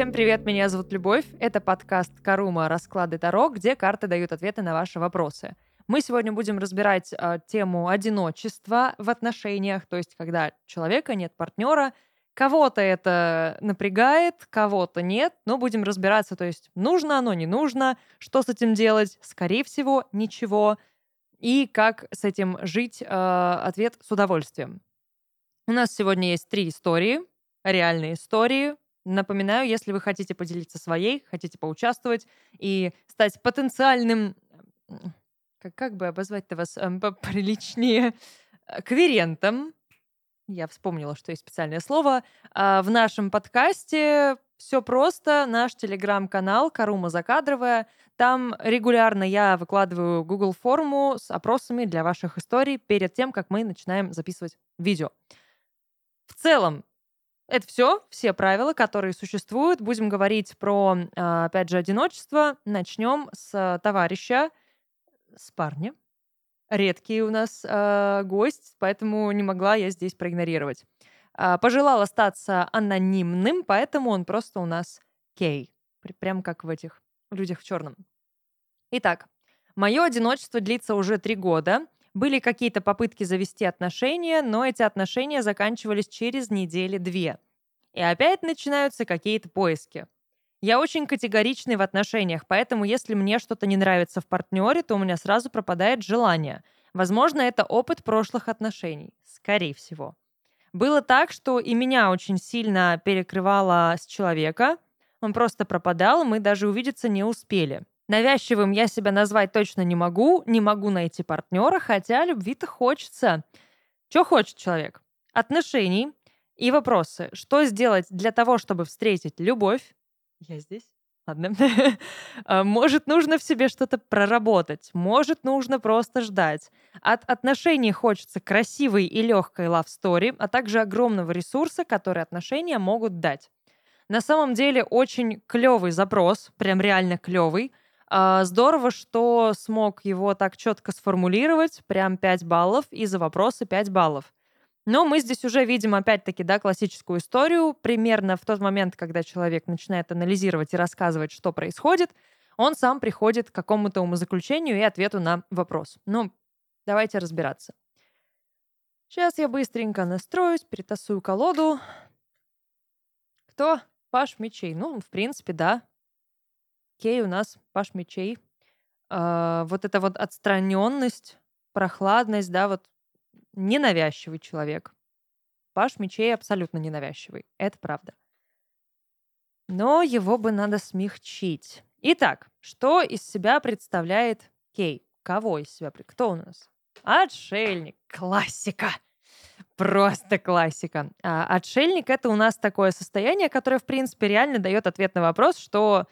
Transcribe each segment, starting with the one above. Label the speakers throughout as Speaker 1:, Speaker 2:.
Speaker 1: Всем привет, меня зовут Любовь. Это подкаст Карума «Расклады Таро», где карты дают ответы на ваши вопросы. Мы сегодня будем разбирать э, тему одиночества в отношениях, то есть когда человека нет партнера, кого-то это напрягает, кого-то нет, но будем разбираться, то есть нужно оно, не нужно, что с этим делать, скорее всего, ничего, и как с этим жить, э, ответ с удовольствием. У нас сегодня есть три истории, реальные истории. Напоминаю, если вы хотите поделиться своей, хотите поучаствовать и стать потенциальным, как, как бы обозвать-то вас э, приличнее, э, кверентом, я вспомнила, что есть специальное слово, э, в нашем подкасте все просто. Наш телеграм-канал «Карума Закадровая». Там регулярно я выкладываю Google форму с опросами для ваших историй перед тем, как мы начинаем записывать видео. В целом, это все, все правила, которые существуют. Будем говорить про, а, опять же, одиночество. Начнем с товарища, с парня. Редкий у нас э, гость, поэтому не могла я здесь проигнорировать. Э, пожелал остаться анонимным, поэтому он просто у нас Кей. Прям как в этих людях в черном. Итак, мое одиночество длится уже три года. Были какие-то попытки завести отношения, но эти отношения заканчивались через недели-две. И опять начинаются какие-то поиски. Я очень категоричный в отношениях, поэтому если мне что-то не нравится в партнере, то у меня сразу пропадает желание. Возможно, это опыт прошлых отношений. Скорее всего. Было так, что и меня очень сильно перекрывало с человека. Он просто пропадал, мы даже увидеться не успели. Навязчивым я себя назвать точно не могу, не могу найти партнера, хотя любви-то хочется. Что хочет человек? Отношений и вопросы. Что сделать для того, чтобы встретить любовь? Я здесь? Ладно. А, может, нужно в себе что-то проработать. Может, нужно просто ждать. От отношений хочется красивой и легкой love story, а также огромного ресурса, который отношения могут дать. На самом деле очень клевый запрос, прям реально клевый. А, здорово, что смог его так четко сформулировать, прям 5 баллов, и за вопросы 5 баллов. Но мы здесь уже видим, опять-таки, да, классическую историю. Примерно в тот момент, когда человек начинает анализировать и рассказывать, что происходит, он сам приходит к какому-то умозаключению и ответу на вопрос. Ну, давайте разбираться. Сейчас я быстренько настроюсь, перетасую колоду. Кто? Паш мечей. Ну, в принципе, да, Кей у нас Паш мечей. А, вот эта вот отстраненность, прохладность, да, вот ненавязчивый человек. Паш мечей абсолютно ненавязчивый. Это правда. Но его бы надо смягчить. Итак, что из себя представляет Кей? Кого из себя? Кто у нас? Отшельник. Классика. Просто классика. А, отшельник — это у нас такое состояние, которое, в принципе, реально дает ответ на вопрос, что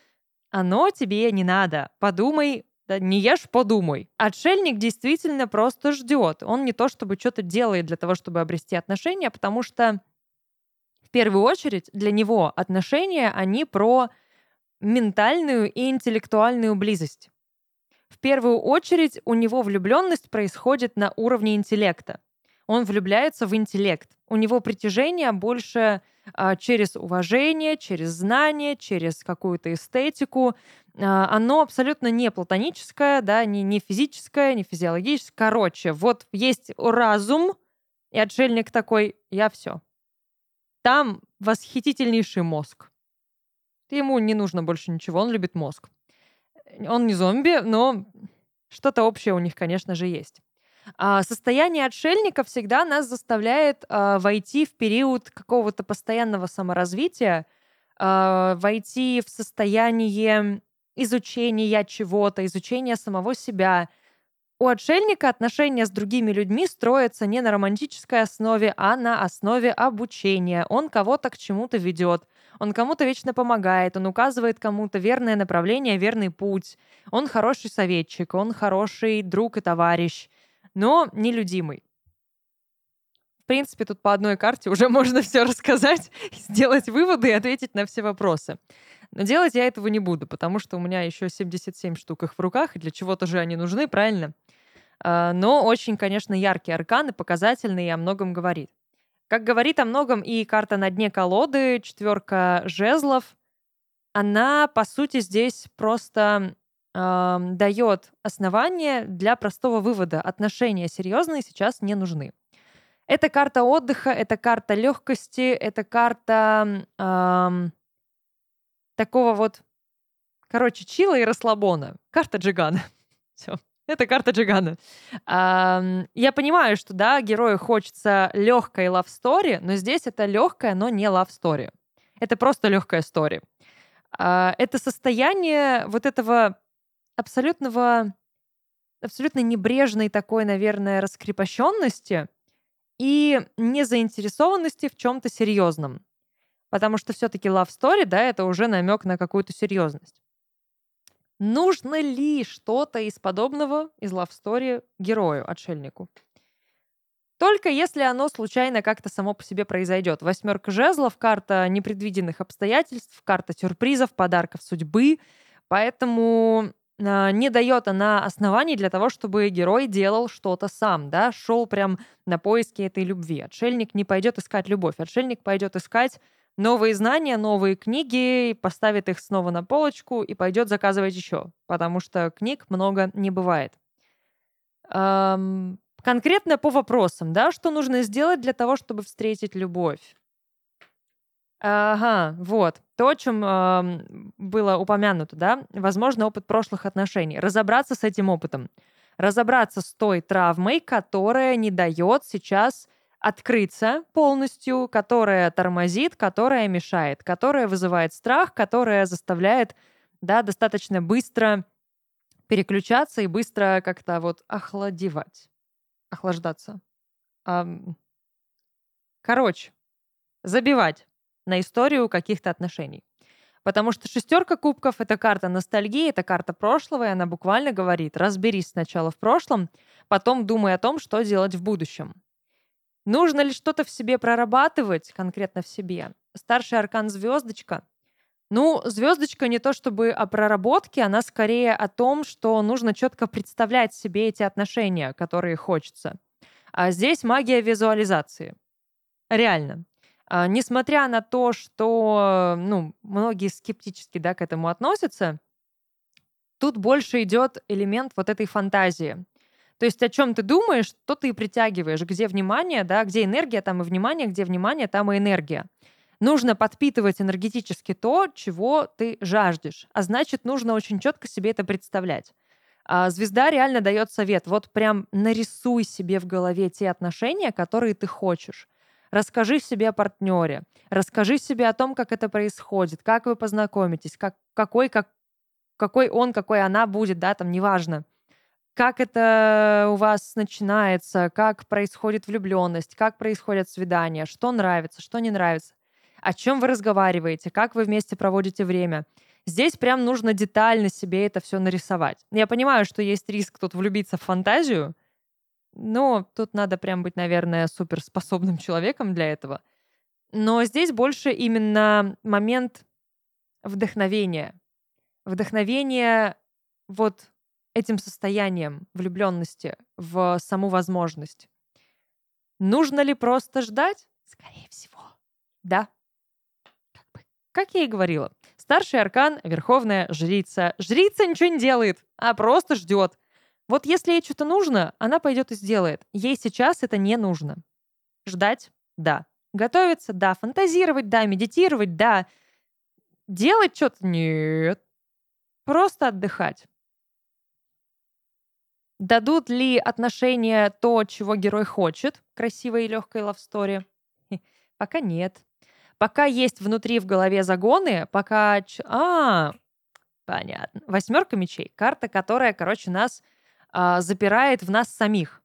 Speaker 1: оно тебе не надо. Подумай, да, не ешь, подумай. Отшельник действительно просто ждет. Он не то чтобы что-то делает для того, чтобы обрести отношения, потому что в первую очередь для него отношения, они про ментальную и интеллектуальную близость. В первую очередь у него влюбленность происходит на уровне интеллекта. Он влюбляется в интеллект. У него притяжение больше через уважение, через знание, через какую-то эстетику. А, оно абсолютно не платоническое, да, не, не физическое, не физиологическое. Короче, вот есть разум, и отшельник такой, я все. Там восхитительнейший мозг. Ему не нужно больше ничего, он любит мозг. Он не зомби, но что-то общее у них, конечно же, есть. А, состояние отшельника всегда нас заставляет а, войти в период какого-то постоянного саморазвития, а, войти в состояние изучения чего-то, изучения самого себя. У отшельника отношения с другими людьми строятся не на романтической основе, а на основе обучения. Он кого-то к чему-то ведет. Он кому-то вечно помогает, он указывает кому-то верное направление, верный путь. Он хороший советчик, он хороший друг и товарищ но нелюдимый. В принципе, тут по одной карте уже можно все рассказать, сделать выводы и ответить на все вопросы. Но делать я этого не буду, потому что у меня еще 77 штук их в руках, и для чего-то же они нужны, правильно? А, но очень, конечно, яркий аркан и показательный, и о многом говорит. Как говорит о многом и карта на дне колоды, четверка жезлов, она, по сути, здесь просто э, дает основание для простого вывода. Отношения серьезные сейчас не нужны. Это карта отдыха, это карта легкости, это карта э, такого вот, короче, чила и расслабона. Карта Джигана. Все. Это карта Джигана. Я понимаю, что, да, герою хочется легкой story, но здесь это легкая, но не love story. Это просто легкая story. А, это состояние вот этого абсолютного, абсолютно небрежной такой, наверное, раскрепощенности и незаинтересованности в чем-то серьезном. Потому что все-таки love story, да, это уже намек на какую-то серьезность. Нужно ли что-то из подобного из love story герою, отшельнику? Только если оно случайно как-то само по себе произойдет. Восьмерка жезлов, карта непредвиденных обстоятельств, карта сюрпризов, подарков судьбы. Поэтому не дает она оснований для того, чтобы герой делал что-то сам, да, шел прям на поиски этой любви. Отшельник не пойдет искать любовь, отшельник пойдет искать новые знания, новые книги, поставит их снова на полочку и пойдет заказывать еще, потому что книг много не бывает. Эм, конкретно по вопросам, да, что нужно сделать для того, чтобы встретить любовь? Ага, вот. То, о чем э, было упомянуто, да, возможно, опыт прошлых отношений. Разобраться с этим опытом. Разобраться с той травмой, которая не дает сейчас открыться полностью, которая тормозит, которая мешает, которая вызывает страх, которая заставляет да, достаточно быстро переключаться и быстро как-то вот охладевать, охлаждаться. Короче, забивать на историю каких-то отношений. Потому что шестерка кубков — это карта ностальгии, это карта прошлого, и она буквально говорит, разберись сначала в прошлом, потом думай о том, что делать в будущем. Нужно ли что-то в себе прорабатывать, конкретно в себе? Старший аркан звездочка. Ну, звездочка не то чтобы о проработке, она скорее о том, что нужно четко представлять себе эти отношения, которые хочется. А здесь магия визуализации. Реально. А, несмотря на то, что ну, многие скептически да, к этому относятся, тут больше идет элемент вот этой фантазии. То есть о чем ты думаешь, то ты притягиваешь. Где внимание, да, где энергия, там и внимание, где внимание, там и энергия. Нужно подпитывать энергетически то, чего ты жаждешь. А значит, нужно очень четко себе это представлять. А звезда реально дает совет. Вот прям нарисуй себе в голове те отношения, которые ты хочешь. Расскажи себе о партнере. Расскажи себе о том, как это происходит, как вы познакомитесь, как, какой, как, какой он, какой она будет, да, там, неважно как это у вас начинается, как происходит влюбленность, как происходят свидания, что нравится, что не нравится, о чем вы разговариваете, как вы вместе проводите время. Здесь прям нужно детально себе это все нарисовать. Я понимаю, что есть риск тут влюбиться в фантазию, но тут надо прям быть, наверное, суперспособным человеком для этого. Но здесь больше именно момент вдохновения. Вдохновение вот этим состоянием влюбленности в саму возможность. Нужно ли просто ждать? Скорее всего. Да. Как, бы, как я и говорила. Старший аркан — верховная жрица. Жрица ничего не делает, а просто ждет. Вот если ей что-то нужно, она пойдет и сделает. Ей сейчас это не нужно. Ждать? Да. Готовиться? Да. Фантазировать? Да. Медитировать? Да. Делать что-то? Нет. Просто отдыхать. Дадут ли отношения то, чего герой хочет, красивой и легкой лавстори? Пока нет. Пока есть внутри в голове загоны, пока... А, понятно. Восьмерка мечей. Карта, которая, короче, нас а, запирает в нас самих.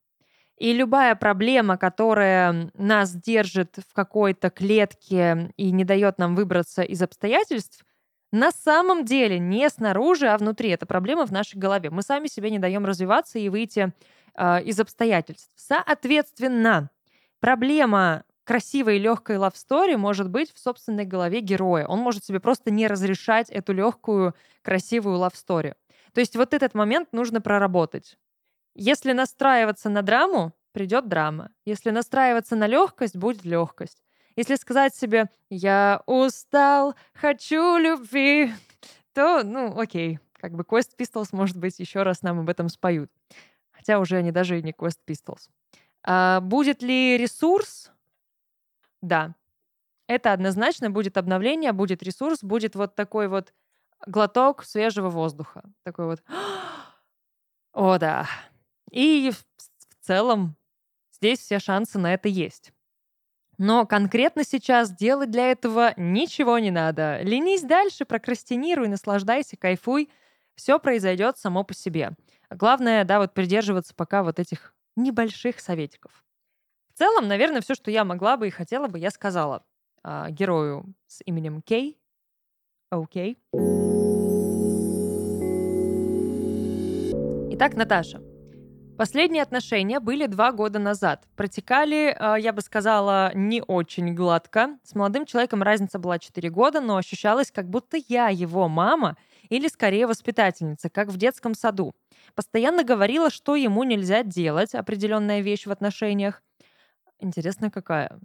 Speaker 1: И любая проблема, которая нас держит в какой-то клетке и не дает нам выбраться из обстоятельств, на самом деле не снаружи, а внутри. Это проблема в нашей голове. Мы сами себе не даем развиваться и выйти э, из обстоятельств. Соответственно, проблема красивой легкой love story может быть в собственной голове героя. Он может себе просто не разрешать эту легкую, красивую love story. То есть вот этот момент нужно проработать. Если настраиваться на драму, придет драма. Если настраиваться на легкость, будет легкость. Если сказать себе «я устал, хочу любви», то, ну, окей, как бы Quest Pistols, может быть, еще раз нам об этом споют. Хотя уже они даже и не Quest Pistols. А будет ли ресурс? Да. Это однозначно будет обновление, будет ресурс, будет вот такой вот глоток свежего воздуха. Такой вот о, да. И в целом здесь все шансы на это есть. Но конкретно сейчас делать для этого ничего не надо. Ленись дальше, прокрастинируй, наслаждайся, кайфуй. Все произойдет само по себе. Главное, да, вот придерживаться пока вот этих небольших советиков. В целом, наверное, все, что я могла бы и хотела бы, я сказала э, герою с именем Кей. Окей. Итак, Наташа. Последние отношения были два года назад. Протекали, э, я бы сказала, не очень гладко. С молодым человеком разница была 4 года, но ощущалось, как будто я его мама или, скорее, воспитательница, как в детском саду. Постоянно говорила, что ему нельзя делать, определенная вещь в отношениях. Интересно, какая?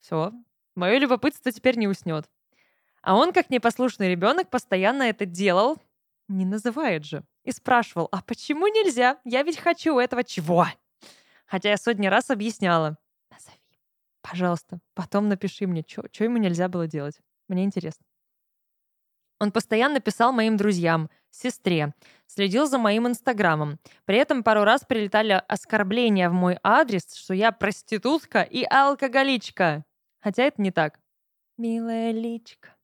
Speaker 1: Все. Мое любопытство теперь не уснет. А он, как непослушный ребенок, постоянно это делал, не называет же. И спрашивал, а почему нельзя? Я ведь хочу этого чего? Хотя я сотни раз объясняла. Назови, пожалуйста. Потом напиши мне, что ему нельзя было делать. Мне интересно. Он постоянно писал моим друзьям, сестре, следил за моим инстаграмом. При этом пару раз прилетали оскорбления в мой адрес, что я проститутка и алкоголичка. Хотя это не так. Милая личка.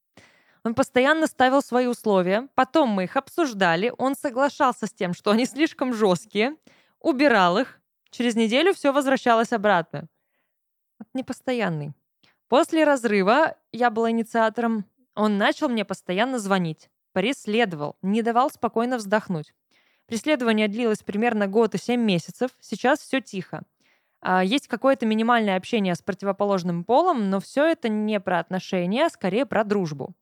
Speaker 1: Он постоянно ставил свои условия, потом мы их обсуждали, он соглашался с тем, что они слишком жесткие, убирал их, через неделю все возвращалось обратно. Это непостоянный. После разрыва, я была инициатором, он начал мне постоянно звонить, преследовал, не давал спокойно вздохнуть. Преследование длилось примерно год и семь месяцев, сейчас все тихо. А, есть какое-то минимальное общение с противоположным полом, но все это не про отношения, а скорее про дружбу.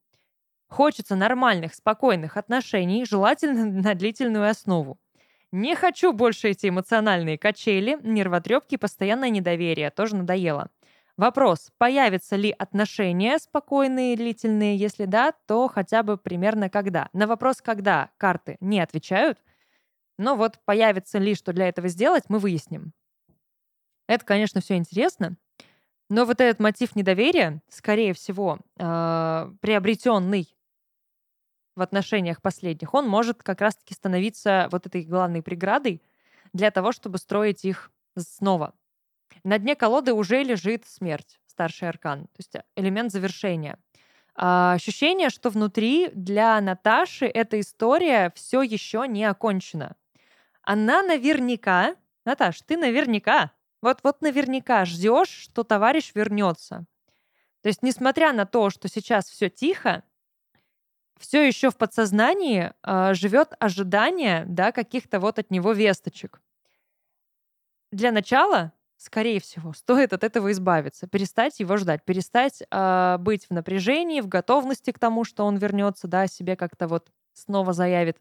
Speaker 1: Хочется нормальных, спокойных отношений, желательно на длительную основу. Не хочу больше эти эмоциональные качели, нервотрепки, постоянное недоверие. Тоже надоело. Вопрос, появятся ли отношения спокойные, длительные? Если да, то хотя бы примерно когда? На вопрос «когда» карты не отвечают. Но вот появится ли, что для этого сделать, мы выясним. Это, конечно, все интересно. Но вот этот мотив недоверия, скорее всего, э, приобретенный в отношениях последних, он может как раз-таки становиться вот этой главной преградой для того, чтобы строить их снова. На дне колоды уже лежит смерть, старший аркан, то есть элемент завершения. А ощущение, что внутри для Наташи эта история все еще не окончена. Она наверняка, Наташ, ты наверняка, вот, вот наверняка ждешь, что товарищ вернется. То есть, несмотря на то, что сейчас все тихо, все еще в подсознании э, а, живет ожидание да, каких-то вот от него весточек. Для начала, скорее всего, стоит от этого избавиться, перестать его ждать, перестать э, быть в напряжении, в готовности к тому, что он вернется, да, себе как-то вот снова заявит.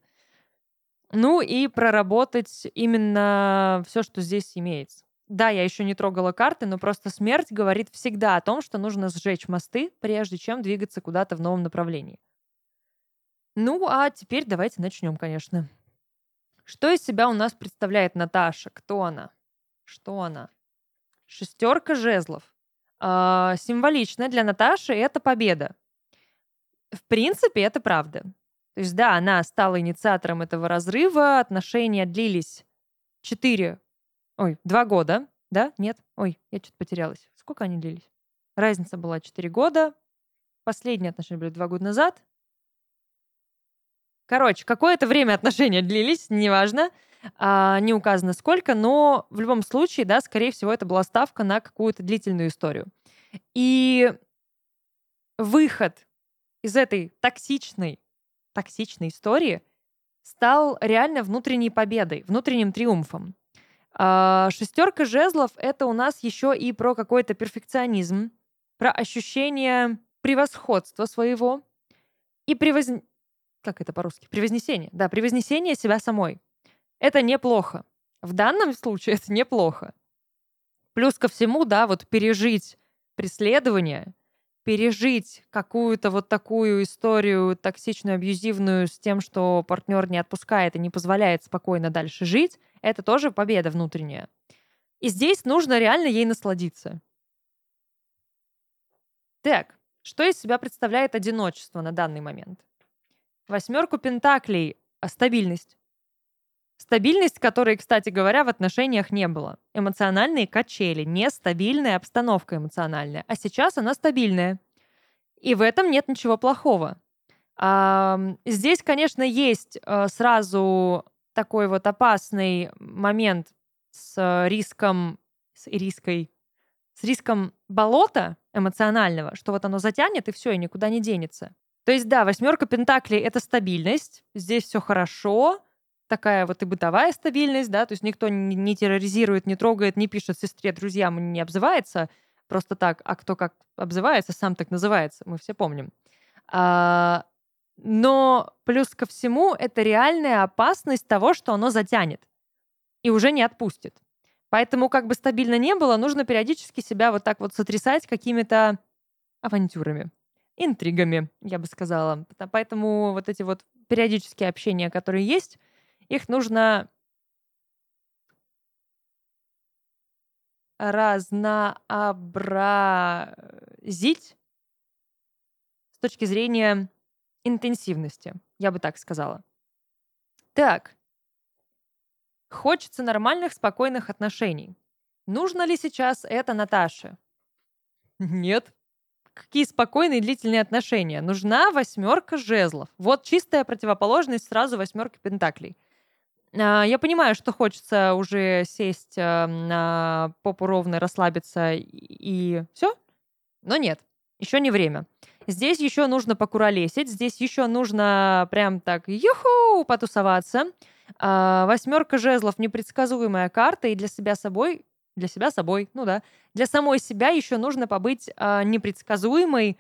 Speaker 1: Ну и проработать именно все, что здесь имеется. Да, я еще не трогала карты, но просто смерть говорит всегда о том, что нужно сжечь мосты, прежде чем двигаться куда-то в новом направлении. Ну, а теперь давайте начнем, конечно. Что из себя у нас представляет Наташа? Кто она? Что она? Шестерка жезлов. Э, символично для Наташи это победа. В принципе, это правда. То есть, да, она стала инициатором этого разрыва, отношения длились 4, ой, 2 года, да? Нет? Ой, я что-то потерялась. Сколько они длились? Разница была 4 года. Последние отношения были 2 года назад. Короче, какое-то время отношения длились, неважно, а, не указано сколько, но в любом случае, да, скорее всего, это была ставка на какую-то длительную историю. И выход из этой токсичной, токсичной истории стал реально внутренней победой, внутренним триумфом. А, шестерка жезлов — это у нас еще и про какой-то перфекционизм, про ощущение превосходства своего и превоз как это по-русски? Превознесение. Да, превознесение себя самой. Это неплохо. В данном случае это неплохо. Плюс ко всему, да, вот пережить преследование, пережить какую-то вот такую историю токсичную, абьюзивную с тем, что партнер не отпускает и не позволяет спокойно дальше жить, это тоже победа внутренняя. И здесь нужно реально ей насладиться. Так, что из себя представляет одиночество на данный момент? Восьмерку пентаклей — стабильность. Стабильность, которой, кстати говоря, в отношениях не было. Эмоциональные качели, нестабильная обстановка эмоциональная. А сейчас она стабильная. И в этом нет ничего плохого. А, здесь, конечно, есть а, сразу такой вот опасный момент с риском, с риской, с риском болота эмоционального, что вот оно затянет и все, и никуда не денется. То есть, да, восьмерка пентаклей — это стабильность, здесь все хорошо, такая вот и бытовая стабильность, да, то есть никто не, не терроризирует, не трогает, не пишет сестре, друзьям, не обзывается просто так, а кто как обзывается, сам так называется, мы все помним. А, но плюс ко всему это реальная опасность того, что оно затянет и уже не отпустит. Поэтому как бы стабильно не было, нужно периодически себя вот так вот сотрясать какими-то авантюрами, интригами, я бы сказала. Поэтому вот эти вот периодические общения, которые есть, их нужно разнообразить с точки зрения интенсивности, я бы так сказала. Так, хочется нормальных, спокойных отношений. Нужно ли сейчас это Наташе? Нет. Какие спокойные длительные отношения? Нужна восьмерка жезлов. Вот чистая противоположность сразу восьмерки пентаклей. А, я понимаю, что хочется уже сесть а, на попу ровно, расслабиться и все, но нет, еще не время. Здесь еще нужно покуролесить, здесь еще нужно прям так юху потусоваться. А, восьмерка жезлов непредсказуемая карта, и для себя собой, для себя собой, ну да, для самой себя еще нужно побыть непредсказуемой,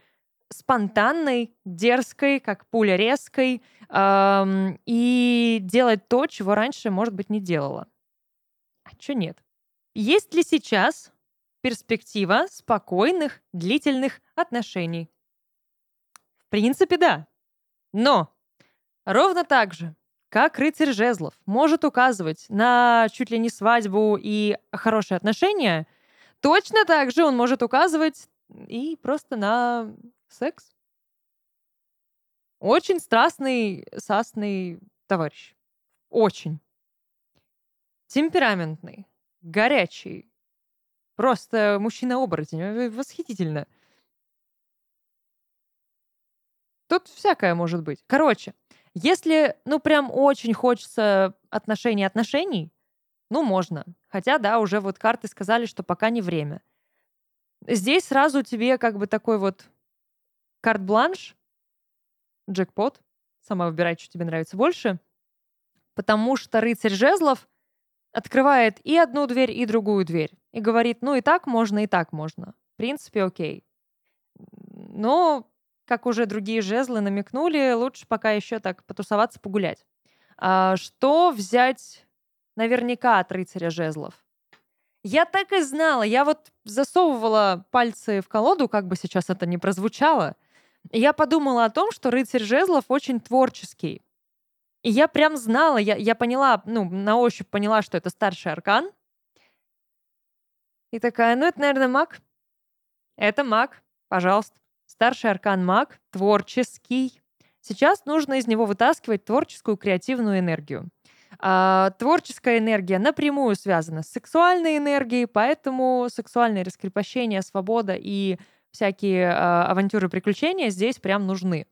Speaker 1: спонтанной, дерзкой, как пуля резкой, эм, и делать то, чего раньше, может быть, не делала. А что нет? Есть ли сейчас перспектива спокойных, длительных отношений? Принципе, да. Но ровно так же, как рыцарь жезлов может указывать на чуть ли не свадьбу и хорошие отношения, точно так же он может указывать и просто на секс. Очень страстный, сасный товарищ. Очень. Темпераментный, горячий. Просто мужчина-оборотень. Восхитительно. Тут всякое может быть. Короче, если, ну, прям очень хочется отношений-отношений, ну, можно. Хотя, да, уже вот карты сказали, что пока не время. Здесь сразу тебе как бы такой вот карт-бланш, джекпот, сама выбирай, что тебе нравится больше, потому что рыцарь жезлов открывает и одну дверь, и другую дверь. И говорит, ну и так можно, и так можно. В принципе, окей. Но, как уже другие жезлы намекнули, лучше пока еще так потусоваться, погулять. А что взять наверняка от рыцаря жезлов? Я так и знала. Я вот засовывала пальцы в колоду, как бы сейчас это ни прозвучало — я подумала о том, что рыцарь жезлов очень творческий. И я прям знала, я, я поняла, ну, на ощупь поняла, что это старший аркан. И такая, ну, это, наверное, маг. Это маг, пожалуйста. Старший аркан маг, творческий. Сейчас нужно из него вытаскивать творческую, креативную энергию. А, творческая энергия напрямую связана с сексуальной энергией, поэтому сексуальное раскрепощение, свобода и всякие э, авантюры, приключения здесь прям нужны.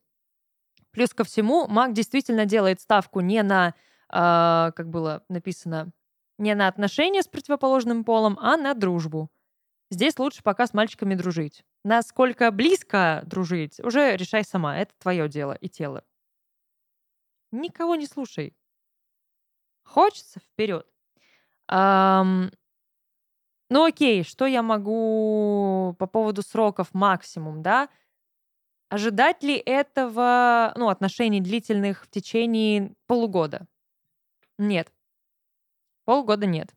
Speaker 1: Плюс ко всему, маг действительно делает ставку не на, э, как было написано, не на отношения с противоположным полом, а на дружбу. Здесь лучше пока с мальчиками дружить. Насколько близко дружить, уже решай сама. Это твое дело и тело. Никого не слушай. Хочется вперед. Эм, ну окей, что я могу по поводу сроков максимум, да? Ожидать ли этого, ну, отношений длительных в течение полугода? Нет. Полгода нет.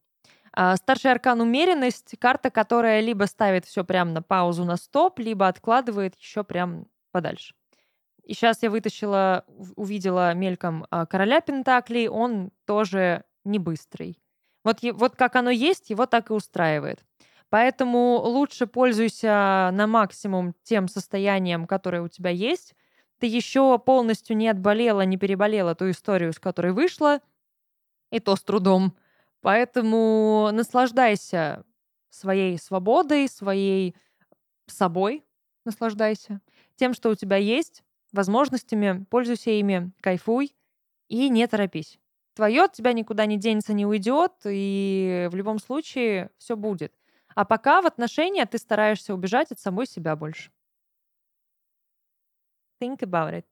Speaker 1: А, старший аркан умеренность, карта, которая либо ставит все прям на паузу на стоп, либо откладывает еще прям подальше. И сейчас я вытащила, увидела мельком а, короля Пентаклей, он тоже не быстрый. Вот, вот как оно есть, его так и устраивает. Поэтому лучше пользуйся на максимум тем состоянием, которое у тебя есть. Ты еще полностью не отболела, не переболела ту историю, с которой вышла, и то с трудом. Поэтому наслаждайся своей свободой, своей собой, наслаждайся тем, что у тебя есть, возможностями, пользуйся ими, кайфуй и не торопись. Твое от тебя никуда не денется, не уйдет, и в любом случае все будет. А пока в отношения ты стараешься убежать от самой себя больше. Think about it.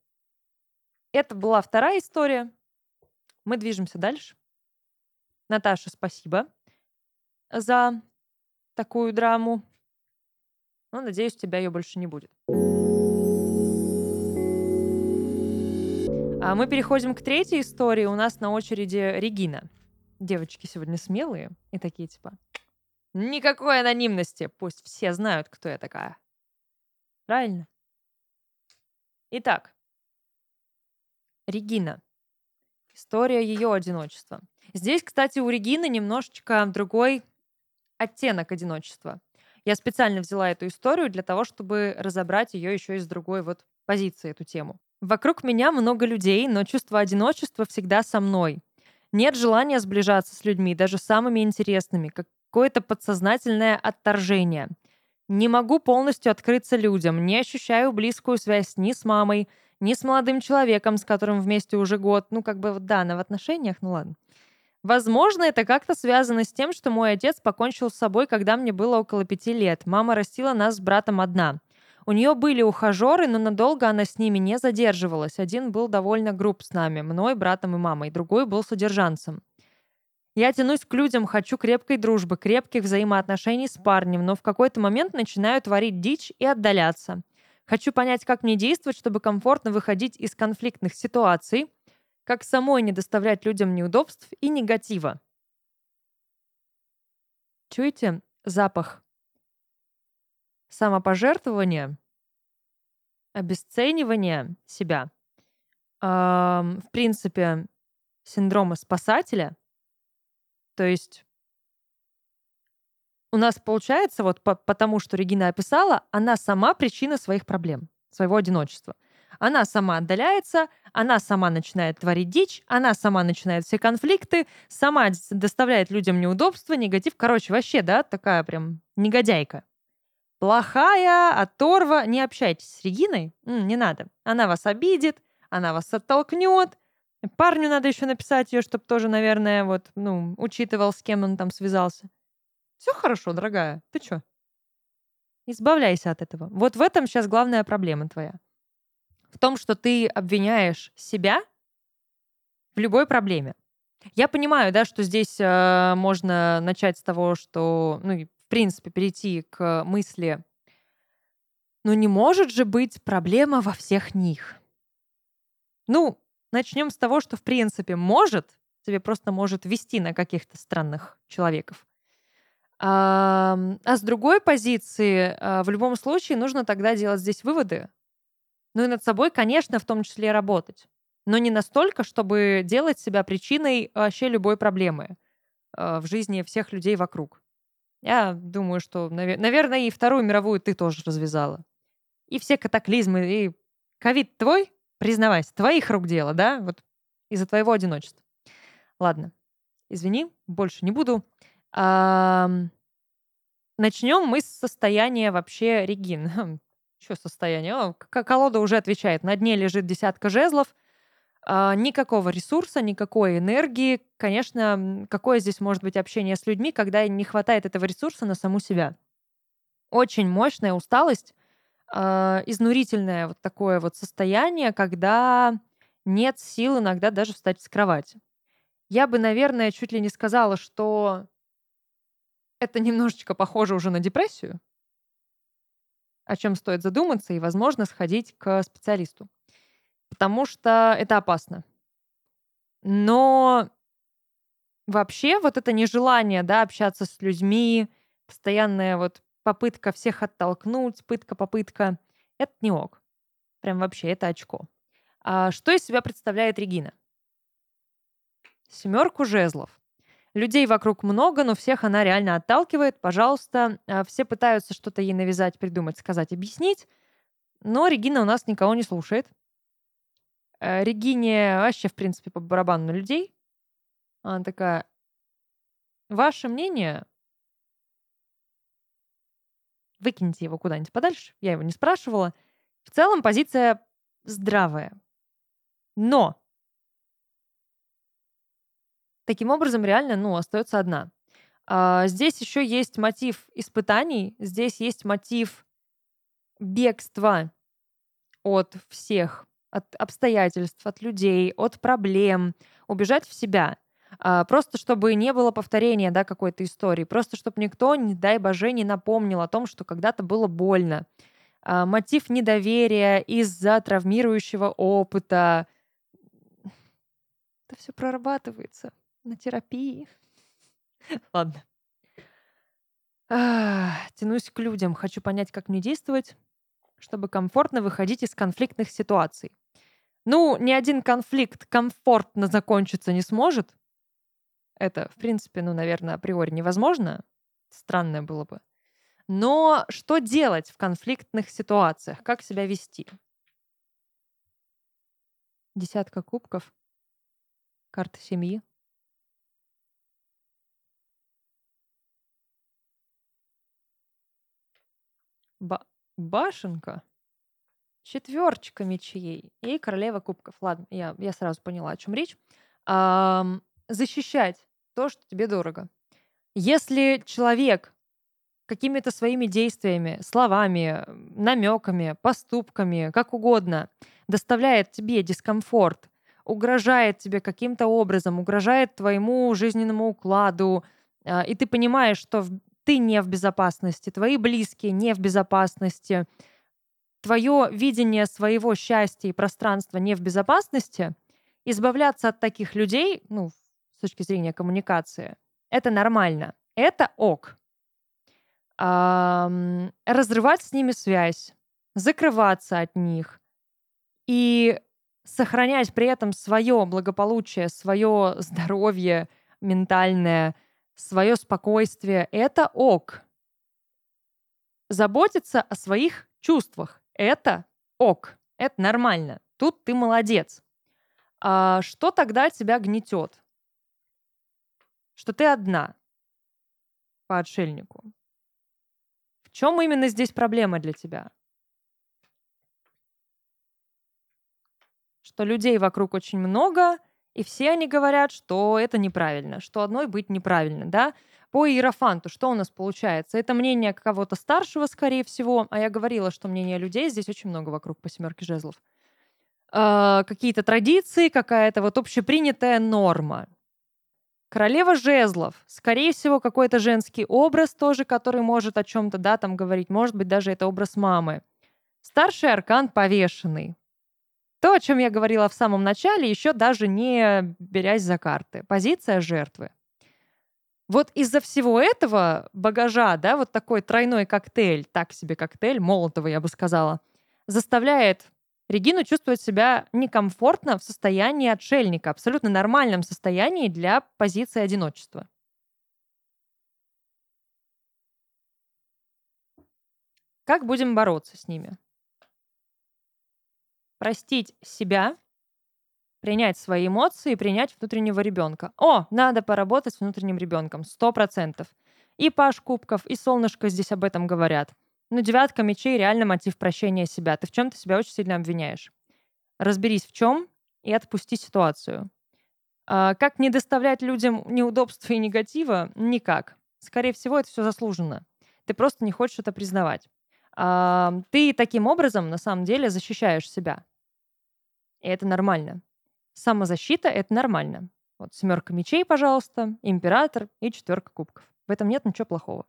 Speaker 1: Это была вторая история. Мы движемся дальше. Наташа, спасибо за такую драму. Ну, надеюсь, тебя ее больше не будет. А мы переходим к третьей истории. У нас на очереди Регина. Девочки сегодня смелые и такие типа никакой анонимности. Пусть все знают, кто я такая. Правильно? Итак, Регина. История ее одиночества. Здесь, кстати, у Регины немножечко другой оттенок одиночества. Я специально взяла эту историю для того, чтобы разобрать ее еще из другой вот позиции, эту тему. Вокруг меня много людей, но чувство одиночества всегда со мной. Нет желания сближаться с людьми, даже самыми интересными, как какое-то подсознательное отторжение. Не могу полностью открыться людям, не ощущаю близкую связь ни с мамой, ни с молодым человеком, с которым вместе уже год. Ну, как бы, да, на в отношениях, ну ладно. Возможно, это как-то связано с тем, что мой отец покончил с собой, когда мне было около пяти лет. Мама растила нас с братом одна. У нее были ухажеры, но надолго она с ними не задерживалась. Один был довольно груб с нами, мной, братом и мамой, другой был содержанцем. Я тянусь к людям, хочу крепкой дружбы, крепких взаимоотношений с парнем, но в какой-то момент начинаю творить дичь и отдаляться. Хочу понять, как мне действовать, чтобы комфортно выходить из конфликтных ситуаций, как самой не доставлять людям неудобств и негатива. Чуете запах самопожертвования, обесценивания себя, в принципе, синдрома спасателя. То есть у нас получается, вот по потому что Регина описала, она сама причина своих проблем, своего одиночества. Она сама отдаляется, она сама начинает творить дичь, она сама начинает все конфликты, сама доставляет людям неудобства, негатив. Короче, вообще, да, такая прям негодяйка. Плохая, оторва. Не общайтесь с Региной, не надо. Она вас обидит, она вас оттолкнет. Парню надо еще написать ее, чтобы тоже, наверное, вот, ну, учитывал, с кем он там связался. Все хорошо, дорогая. Ты что? Избавляйся от этого. Вот в этом сейчас главная проблема твоя. В том, что ты обвиняешь себя в любой проблеме. Я понимаю, да, что здесь э, можно начать с того, что, ну, принципе, перейти к мысли, ну не может же быть проблема во всех них. Ну, начнем с того, что в принципе может, тебе просто может вести на каких-то странных человеков. А, а с другой позиции, а, в любом случае, нужно тогда делать здесь выводы. Ну и над собой, конечно, в том числе работать. Но не настолько, чтобы делать себя причиной вообще любой проблемы а, в жизни всех людей вокруг. Я думаю, что, наверное, и Вторую мировую ты тоже развязала. И все катаклизмы, и ковид твой, признавайся, твоих рук дело, да? Вот из-за твоего одиночества. Ладно, извини, больше не буду. А, начнем мы с состояния вообще Регин. Что состояние? О, колода уже отвечает. На дне лежит десятка жезлов. А, никакого ресурса, никакой энергии. Конечно, какое здесь может быть общение с людьми, когда не хватает этого ресурса на саму себя? Очень мощная усталость, а, изнурительное вот такое вот состояние, когда нет сил иногда даже встать с кровати. Я бы, наверное, чуть ли не сказала, что это немножечко похоже уже на депрессию, о чем стоит задуматься и, возможно, сходить к специалисту потому что это опасно. Но вообще вот это нежелание, да, общаться с людьми, постоянная вот попытка всех оттолкнуть, пытка-попытка, это не ок. Прям вообще, это очко. А что из себя представляет Регина? Семерку жезлов. Людей вокруг много, но всех она реально отталкивает. Пожалуйста, а, все пытаются что-то ей навязать, придумать, сказать, объяснить. Но Регина у нас никого не слушает. Э, Регине вообще, в принципе, по барабану на людей. Она такая, ваше мнение, выкиньте его куда-нибудь подальше. Я его не спрашивала. В целом позиция здравая. Но таким образом реально, ну, остается одна. А, здесь еще есть мотив испытаний, здесь есть мотив бегства от всех, от обстоятельств, от людей, от проблем, убежать в себя. А, просто чтобы не было повторения да, какой-то истории, просто чтобы никто, не дай боже, не напомнил о том, что когда-то было больно. А, мотив недоверия из-за травмирующего опыта. Это все прорабатывается на терапии. Ладно. Тянусь к людям. Хочу понять, как мне действовать, чтобы комфортно выходить из конфликтных ситуаций. Ну, ни один конфликт комфортно закончиться не сможет. Это, в принципе, ну, наверное, априори невозможно. Странное было бы. Но что делать в конфликтных ситуациях? Как себя вести? Десятка кубков. Карта семьи. Ба башенка. Четверочка мечей и королева кубков. Ладно, я, я сразу поняла, о чем речь. Ам, защищать то, что тебе дорого. Если человек какими-то своими действиями, словами, намеками, поступками, как угодно, доставляет тебе дискомфорт, угрожает тебе каким-то образом, угрожает твоему жизненному укладу, а, и ты понимаешь, что ты не в безопасности, твои близкие не в безопасности, твое видение своего счастья и пространства не в безопасности, избавляться от таких людей, ну, с точки зрения коммуникации, это нормально. Это ок. А, разрывать с ними связь, закрываться от них и сохранять при этом свое благополучие, свое здоровье ментальное, свое спокойствие, это ок. Заботиться о своих чувствах, это ок, это нормально. Тут ты молодец. А что тогда тебя гнетет? Что ты одна по отшельнику. В чем именно здесь проблема для тебя? Что людей вокруг очень много, и все они говорят, что это неправильно, что одной быть неправильно, да? По иерофанту что у нас получается? Это мнение кого-то старшего, скорее всего, а я говорила, что мнение людей здесь очень много вокруг по семерке жезлов. Э, какие-то традиции, какая-то вот общепринятая норма. Королева жезлов. Скорее всего, какой-то женский образ тоже, который может о чем-то, да, там говорить. Может быть, даже это образ мамы. Старший аркан повешенный. То, о чем я говорила в самом начале, еще даже не берясь за карты. Позиция жертвы. Вот из-за всего этого багажа, да, вот такой тройной коктейль, так себе коктейль, молотого, я бы сказала, заставляет Регину чувствовать себя некомфортно в состоянии отшельника, абсолютно нормальном состоянии для позиции одиночества. Как будем бороться с ними? Простить себя, принять свои эмоции, принять внутреннего ребенка. О, надо поработать с внутренним ребенком, сто процентов. И Паш Кубков, и Солнышко здесь об этом говорят. Но девятка мечей реально мотив прощения себя. Ты в чем-то себя очень сильно обвиняешь. Разберись в чем и отпусти ситуацию. А, как не доставлять людям неудобства и негатива? Никак. Скорее всего, это все заслуженно. Ты просто не хочешь это признавать. А, ты таким образом, на самом деле, защищаешь себя. И это нормально. Самозащита — это нормально. Вот семерка мечей, пожалуйста, император и четверка кубков. В этом нет ничего плохого.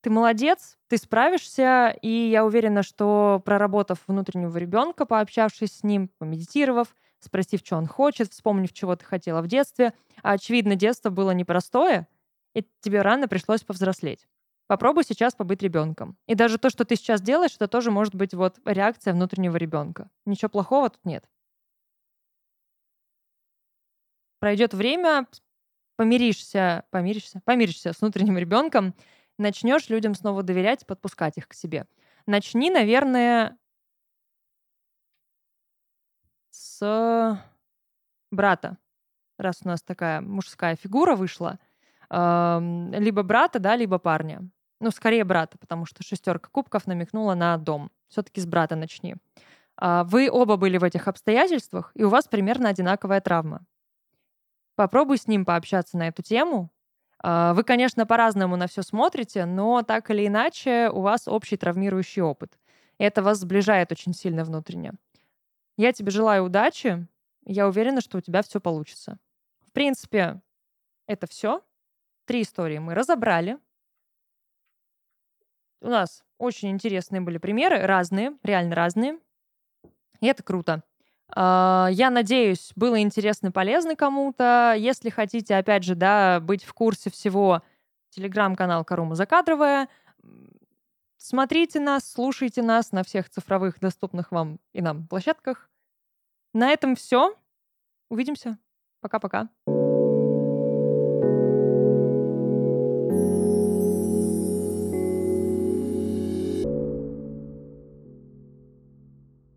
Speaker 1: Ты молодец, ты справишься, и я уверена, что проработав внутреннего ребенка, пообщавшись с ним, помедитировав, спросив, что он хочет, вспомнив, чего ты хотела в детстве. А очевидно, детство было непростое, и тебе рано пришлось повзрослеть. Попробуй сейчас побыть ребенком. И даже то, что ты сейчас делаешь, это тоже может быть вот реакция внутреннего ребенка. Ничего плохого тут нет. Пройдет время, помиришься, помиришься, помиришься с внутренним ребенком, начнешь людям снова доверять, подпускать их к себе. Начни, наверное, с брата, раз у нас такая мужская фигура вышла, либо брата, да, либо парня. Ну, скорее брата, потому что шестерка кубков намекнула на дом. Все-таки с брата начни. А, вы оба были в этих обстоятельствах, и у вас примерно одинаковая травма. Попробуй с ним пообщаться на эту тему. А, вы, конечно, по-разному на все смотрите, но так или иначе у вас общий травмирующий опыт. И это вас сближает очень сильно внутренне. Я тебе желаю удачи. Я уверена, что у тебя все получится. В принципе, это все. Три истории мы разобрали. У нас очень интересные были примеры, разные, реально разные. И это круто. А, я надеюсь, было интересно и полезно кому-то. Если хотите, опять же, да, быть в курсе всего, телеграм-канал Карума Закадровая. Смотрите нас, слушайте нас на всех цифровых доступных вам и нам площадках. На этом все. Увидимся. Пока-пока.